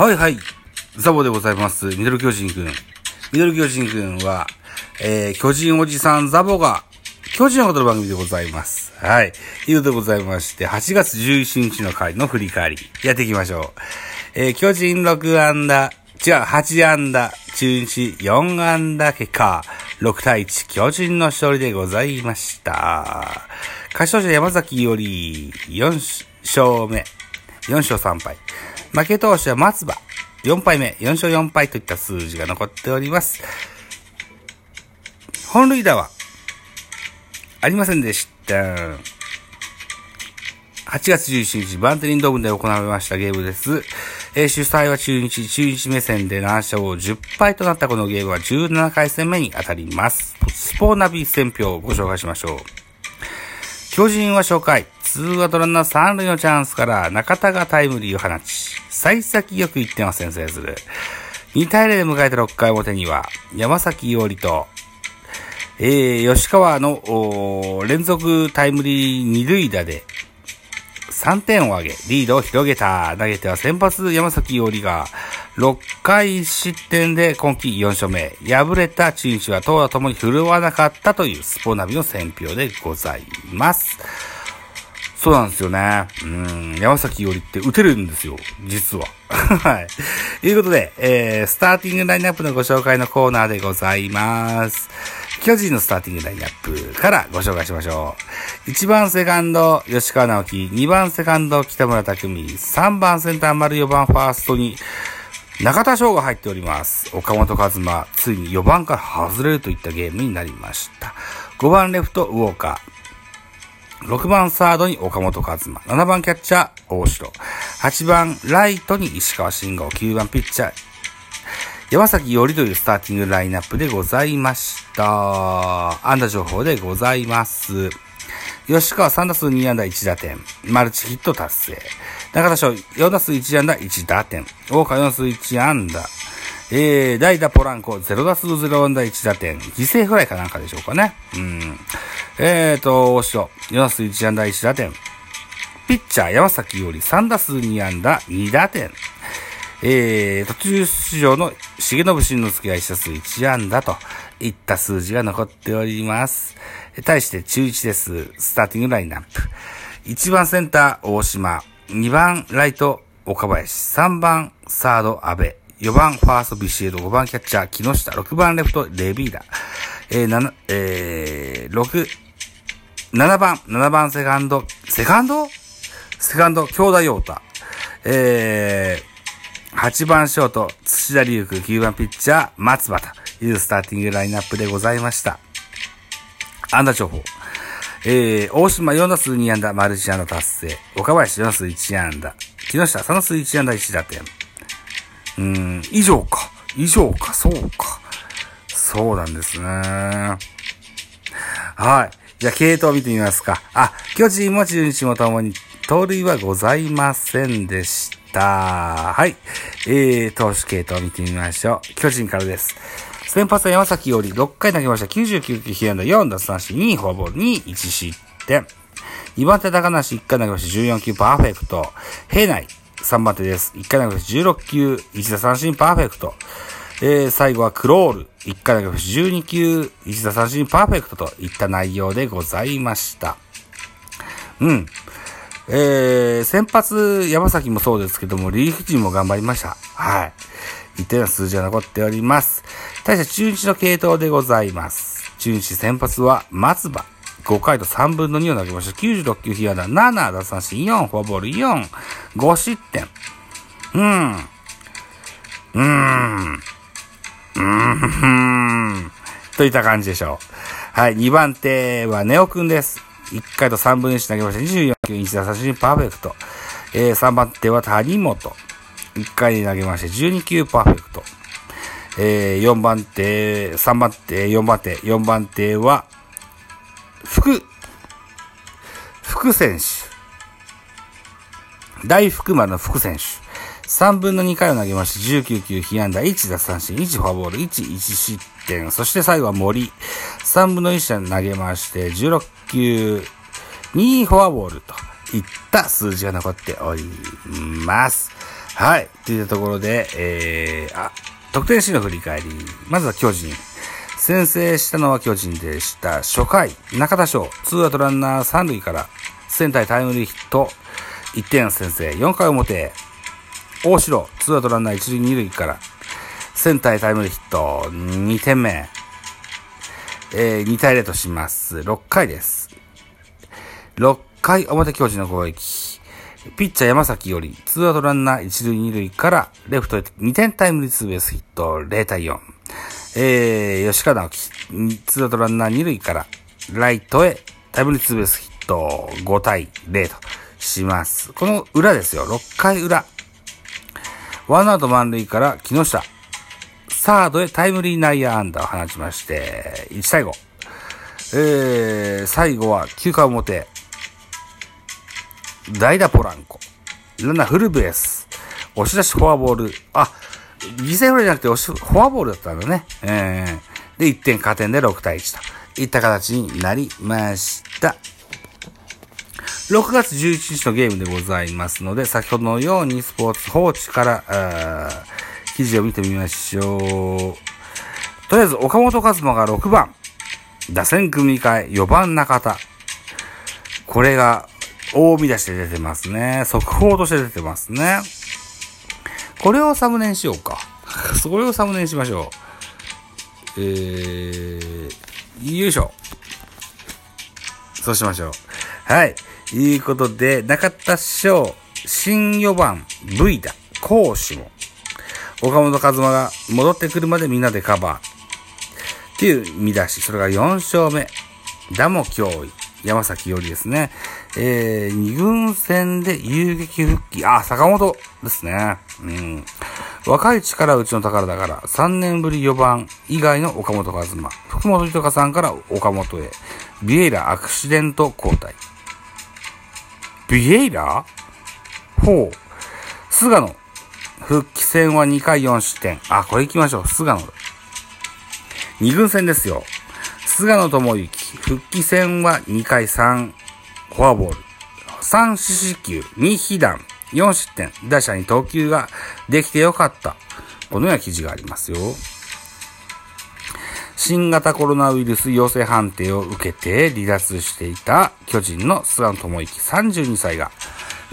はいはい。ザボでございます。ミドル巨人くん。ミドル巨人くんは、えー、巨人おじさんザボが、巨人を語る番組でございます。はい。いうことでございまして、8月11日の回の振り返り、やっていきましょう。えー、巨人6安打、違う、8安打、中日4安打結果、6対1、巨人の勝利でございました。勝ち投手山崎より4勝目、4勝3敗。負け投手は松葉、4敗目、4勝4敗といった数字が残っております。本塁打は、ありませんでした。8月11日、バンテリンドームで行われましたゲームです。えー主催は中日、中日目線で7勝10敗となったこのゲームは17回戦目に当たります。スポーナビ選票をご紹介しましょう。巨人は初回、ツーアウトランナー三塁のチャンスから中田がタイムリーを放ち、幸先よく1点を先制する。2対0で迎えた6回表には、山崎伊織と、えー、吉川の連続タイムリー二塁打で3点を挙げ、リードを広げた。投げては先発山崎伊織が6回失点で今季4勝目。敗れた中日は投打ともに振るわなかったというスポナビの選票でございます。そうなんですよね。うん、山崎伊織って打てるんですよ、実は。はい。ということで、えー、スターティングラインナップのご紹介のコーナーでございます。巨人のスターティングラインナップからご紹介しましょう。1番セカンド、吉川直樹。2番セカンド、北村匠海。3番センター、丸4番ファーストに、中田翔が入っております。岡本和真、ついに4番から外れるといったゲームになりました。5番レフト、ウォーカー。6番サードに岡本和真。7番キャッチャー、大城。8番ライトに石川慎吾。9番ピッチャー、山崎よりというスターティングラインナップでございました。安打情報でございます。吉川3打数2安打1打点。マルチヒット達成。中田翔4打数1安打1打点。大川4打数1安打。えー、代打ポランコ0打数0安打1打点。犠牲フライかなんかでしょうかね。うん。えーと、大城4打数1安打1打点。ピッチャー山崎より3打数2安打2打点。えー、途中出場の重信慎之介が1打数1安打といった数字が残っております。対して中1です。スターティングラインナップ。1番センター大島、2番ライト岡林、3番サード安部、4番ファーストビシエド、5番キャッチャー木下、6番レフトレビーダ、えー、7、えー、6、7番、7番セカンド、セカンド？セカンド、京田陽太、えー、8番ショート、土田龍空、9番ピッチャー、松葉というスターティングラインナップでございました。安打情報。えー、大島4打数2安打、マルチ安打達成。岡林4打数1安打。木下3打数1安打1打点。うん、以上か。以上か、そうか。そうなんですね。はい。じゃあ、系統を見てみますか。あ、巨人も中日もともに、盗塁はございませんでした。はい。えー、投手系統を見てみましょう。巨人からです。先発は山崎より6回投げました。99球被安打4奪三振2フォアボール2 1失点。2番手高梨1回投げました。14球パーフェクト。平内3番手です。1回投げました。16球1打三振パーフェクト。えー、最後はクロール。1回投げ。12球1打三振パーフェクトといった内容でございました。うん。えー、先発山崎もそうですけども、リーフ陣も頑張りました。はい。一定の数字が残っております。対して中日の系統でございます。中日先発は松葉。5回と3分の2を投げました。96球被安打、7奪三振、4フォアボール、4、5失点。うーん。うーん。うーん。といった感じでしょう。はい。2番手はネオくんです。1回と3分の1投げました。24球、1打三振、パーフェクト。えー、3番手は谷本。1回に投げまして、12球パーフェクト。えー、4番手、3番手、4番手、4番手は、福、福選手。大福丸の福選手。3分の2回を投げまして、19球被安打、1奪三振、1フォアボール、1、1失点。そして最後は森。3分の1投げまして、16球、2フォアボールといった数字が残っております。はい。といったところで、えー、あ、得点シーンの振り返り。まずは巨人。先制したのは巨人でした。初回、中田翔、ツーアウトランナー三塁から、センタータイムリーヒット、1点先制。4回表、大城、ツーアウトランナー一塁二塁から、センターへタイムリーヒット、2点目。えー、2対0とします。6回です。6回表巨人の攻撃。ピッチャー山崎より、ツーアウトランナー一塁二塁から、レフトへ2点タイムリーツーベースヒット、0対4。えー、吉川直樹、ツーアウトランナー二塁から、ライトへタイムリーツーベースヒット、5対0とします。この裏ですよ、6回裏。ワンアウト満塁から木下、サードへタイムリー内野安打を放ちまして、1対5。えー、最後は9回表、代打ポランコ。ランナーフルベース。押し出しフォアボール。あ、犠牲フライじゃなくて押し、フォアボールだったんだね。えー、で、1点加点で6対1といった形になりました。6月11日のゲームでございますので、先ほどのようにスポーツ報知から、記事を見てみましょう。とりあえず、岡本和真が6番。打線組み替え、4番中田。これが大見出しで出てますね。速報として出てますね。これをサムネにしようか。それをサムネにしましょう。えー、よいしょ。そうしましょう。はい。いうことで、中田翔、新4番、V だ、攻守も。岡本和真が戻ってくるまでみんなでカバー。っていう見出し。それが4勝目。打も脅威。山崎よりですね。えー、二軍戦で遊撃復帰。あ、坂本ですね。うん。若い力うちの宝だから、3年ぶり4番以外の岡本和真。福本豊さんから岡本へ。ビエイラアクシデント交代。ビエイラほう。菅野。復帰戦は2回4失点。あ、これ行きましょう。菅野。二軍戦ですよ。菅野智之。復帰戦は2回3フォアボール。3四死球、2被弾、4失点。打者に投球ができてよかった。このような記事がありますよ。新型コロナウイルス陽性判定を受けて離脱していた巨人の菅野智之32歳が、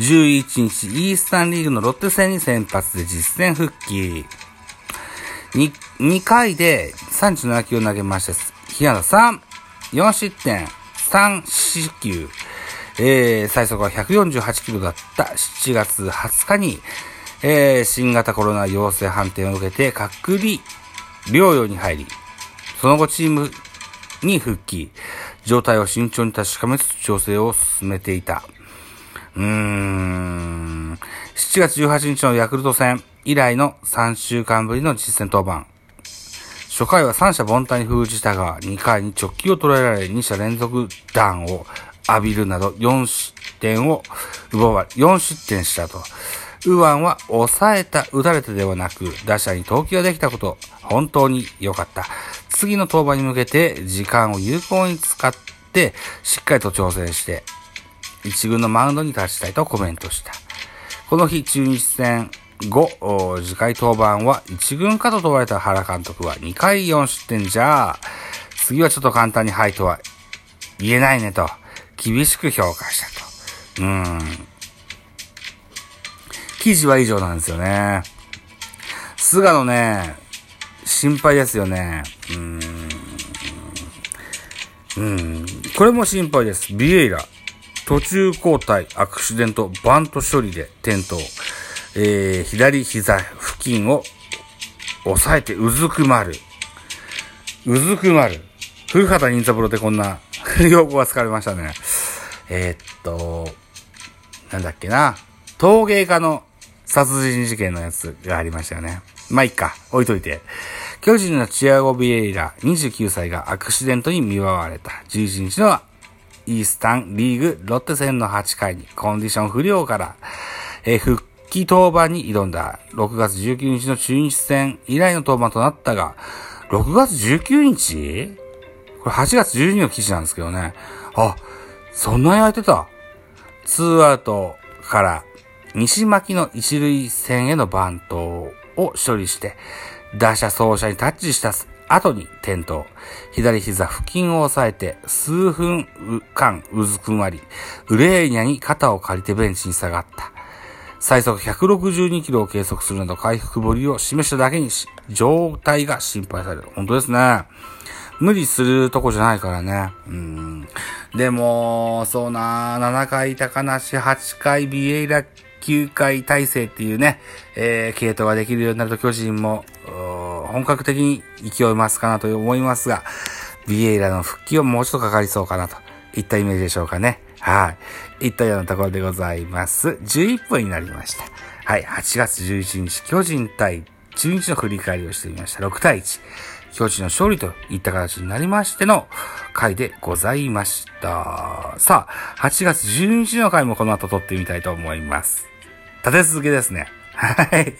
11日イースタンリーグのロッテ戦に先発で実戦復帰。2, 2回で37球を投げました。日原3、4失点、3四球、えー、最速は148キロだった7月20日に、えー、新型コロナ陽性判定を受けて隔離療養に入り、その後チームに復帰、状態を慎重に確かめつつ調整を進めていた。うーん、7月18日のヤクルト戦以来の3週間ぶりの実戦登板。初回は三者凡退に封じたが、2回に直球を捉えられ、2者連続弾を浴びるなど、4失点を奪われ、4失点したと。ウアンは抑えた、打たれたではなく、打者に投球ができたこと、本当に良かった。次の登板に向けて、時間を有効に使って、しっかりと調整して、一軍のマウンドに立ちたいとコメントした。この日、中日戦、5、次回登板は1軍かと問われた原監督は2回4失点じゃあ、次はちょっと簡単にはいとは言えないねと、厳しく評価したと。うん。記事は以上なんですよね。菅野ね、心配ですよね。うーん。うん。これも心配です。ビエイラ。途中交代、アクシデント、バント処理で転倒。えー、左膝付近を押さえてうずくまる。うずくまる。古畑任三郎でこんな 用語が使われましたね。えー、っと、なんだっけな。陶芸家の殺人事件のやつがありましたよね。まあ、いっか。置いといて。巨人のチアゴ・ビエイラ29歳がアクシデントに見舞われた。11日のイースタンリーグロッテ戦の8回にコンディション不良から、え、復帰登板に挑んだ6月19日の中日戦以来の登板となったが、6月19日？これ8月12日の記事なんですけどね。あ、そんなに空いてた。ツーアウトから、西巻の一塁線へのバントを処理して、打者走者にタッチした後に転倒。左膝付近を押さえて、数分間うずくまり、ウレーニャに肩を借りてベンチに下がった。最速162キロを計測するなど回復ぶりを示しただけにし状態が心配される。本当ですね。無理するとこじゃないからね。うん。でも、そうな、7回高梨、8回ビエイラ、9回体制っていうね、えー、系統ができるようになると巨人も、本格的に勢いますかなと思いますが、ビエイラの復帰はもうちょっとかかりそうかなといったイメージでしょうかね。はい。いったようなところでございます。11分になりました。はい。8月11日、巨人対中日の振り返りをしてみました。6対1。巨人の勝利といった形になりましての回でございました。さあ、8月12日の回もこの後撮ってみたいと思います。立て続けですね。はい。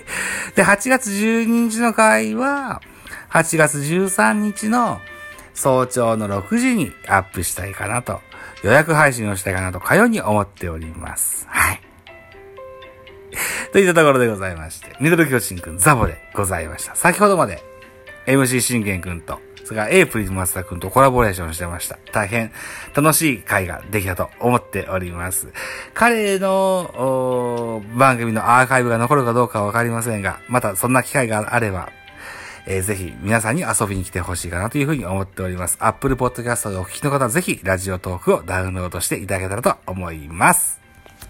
で、8月12日の回は、8月13日の早朝の6時にアップしたいかなと、予約配信をしたいかなと、かように思っております。はい。といったところでございまして、ミドル巨人くんザボでございました。先ほどまで MC 信玄くんと、それから A プリズマスターくんとコラボレーションしてました。大変楽しい回ができたと思っております。彼の番組のアーカイブが残るかどうかはわかりませんが、またそんな機会があれば、えー、ぜひ皆さんに遊びに来てほしいかなというふうに思っております。Apple Podcast でお聞きの方はぜひラジオトークをダウンロードしていただけたらと思います。